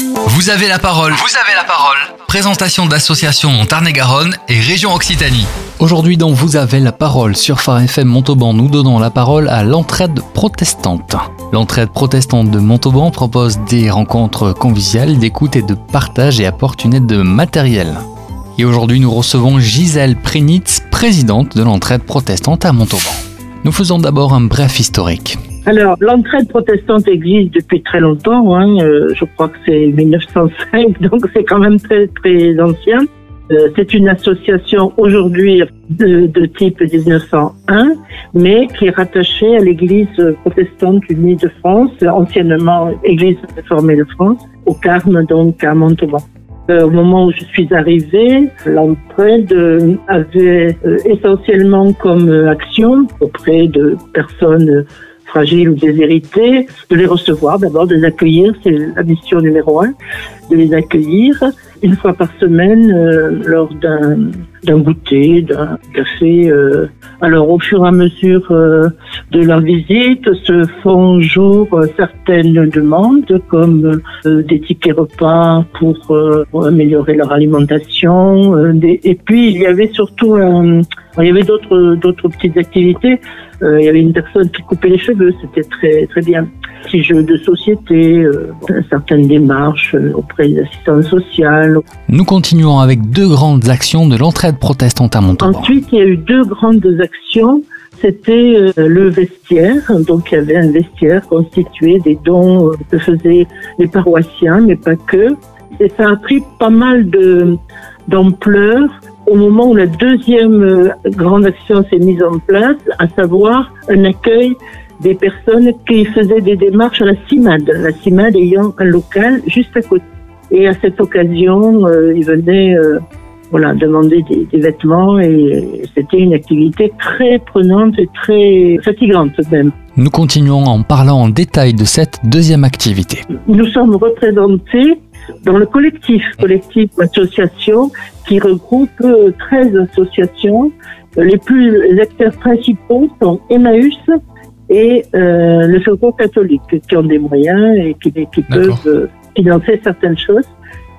Vous avez la parole. Vous avez la parole. Présentation d'associations Montarné-Garonne et région Occitanie. Aujourd'hui dans Vous avez la parole sur Phare FM Montauban, nous donnons la parole à l'entraide protestante. L'entraide protestante de Montauban propose des rencontres conviviales, d'écoute et de partage et apporte une aide matérielle. Et aujourd'hui nous recevons Gisèle Prénitz, présidente de l'entraide protestante à Montauban. Nous faisons d'abord un bref historique. Alors, l'entraide protestante existe depuis très longtemps. Hein, euh, je crois que c'est 1905, donc c'est quand même très très ancien. Euh, c'est une association aujourd'hui de, type 1901, mais qui est rattachée à l'Église protestante unie de France, anciennement Église réformée de France, au Carme, donc à Montauban. Euh, au moment où je suis arrivée, l'entraide avait essentiellement comme action auprès de personnes fragiles ou déshérités, de les recevoir d'abord, de les accueillir, c'est la mission numéro un, de les accueillir une fois par semaine euh, lors d'un d'un goûter, d'un café. Euh. Alors au fur et à mesure euh, de leur visite se font jour certaines demandes comme des tickets repas pour, améliorer leur alimentation. et puis il y avait surtout il y avait d'autres d'autres petites activités. il y avait une personne qui coupait les cheveux, c'était très très bien petits jeux de société, euh, certaines démarches euh, auprès des assistantes sociales. Nous continuons avec deux grandes actions de l'entraide protestante à Montauban. Ensuite, il y a eu deux grandes actions. C'était euh, le vestiaire, donc il y avait un vestiaire constitué des dons que faisaient les paroissiens, mais pas que. Et ça a pris pas mal de d'ampleur au moment où la deuxième grande action s'est mise en place, à savoir un accueil des personnes qui faisaient des démarches à la CIMAD, la CIMAD ayant un local juste à côté. Et à cette occasion, euh, ils venaient euh, voilà, demander des, vêtements et c'était une activité très prenante et très fatigante même. Nous continuons en parlant en détail de cette deuxième activité. Nous sommes représentés dans le collectif, collectif association qui regroupe 13 associations. Les plus les acteurs principaux sont Emmaüs, et euh, le secours catholique qui ont des moyens et qui, qui peuvent euh, financer certaines choses.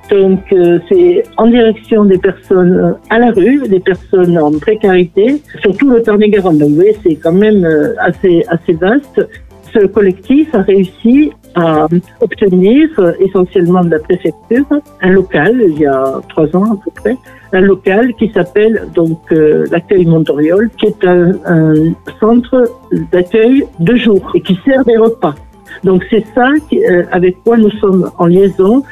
Donc euh, c'est en direction des personnes euh, à la rue, des personnes en précarité, surtout le Tarn-et-Garonne. Donc vous voyez, c'est quand même assez assez vaste. Ce collectif a réussi à obtenir essentiellement de la préfecture un local il y a trois ans à peu près un local qui s'appelle donc euh, l'accueil Montoriol, qui est un, centre d'accueil de jour et qui sert des repas. Donc c'est ça euh, avec quoi nous sommes en liaison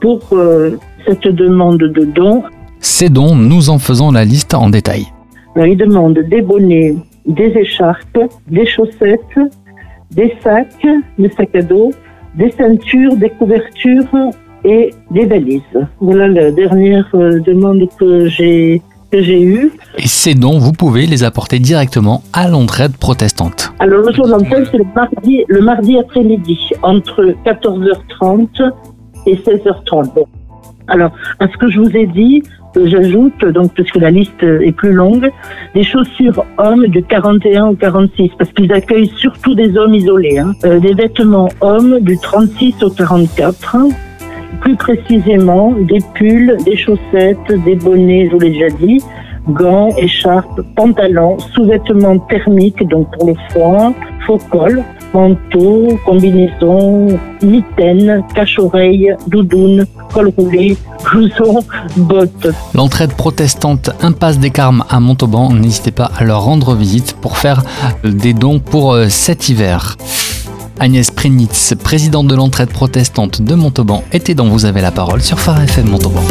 pour euh, cette demande de dons. Ces dons, nous en faisons la liste en détail. Ben, ils demandent des bonnets, des écharpes, des chaussettes, des sacs, des sacs à dos, des ceintures, des couvertures, et des valises. Voilà la dernière euh, demande que j'ai j'ai eue. Et ces dons, vous pouvez les apporter directement à l'entraide protestante. Alors le jour d'entraide, c'est le mardi, le mardi après-midi, entre 14h30 et 16h30. Alors, à ce que je vous ai dit, j'ajoute, donc, puisque la liste est plus longue, des chaussures hommes de 41 au 46, parce qu'ils accueillent surtout des hommes isolés. Hein. Euh, des vêtements hommes du 36 au 44 plus précisément des pulls, des chaussettes, des bonnets, je vous l'ai déjà dit, gants, écharpes, pantalons, sous-vêtements thermiques, donc pour le froid, faux col, manteau, combinaison, mitaine, cache-oreille, doudoune, col roulé, blouson, bottes. L'entraide protestante Impasse des Carmes à Montauban, n'hésitez pas à leur rendre visite pour faire des dons pour euh, cet hiver. Agnès Prenitz, présidente de l'entraide protestante de Montauban, était dans Vous avez la parole sur Phare FM Montauban.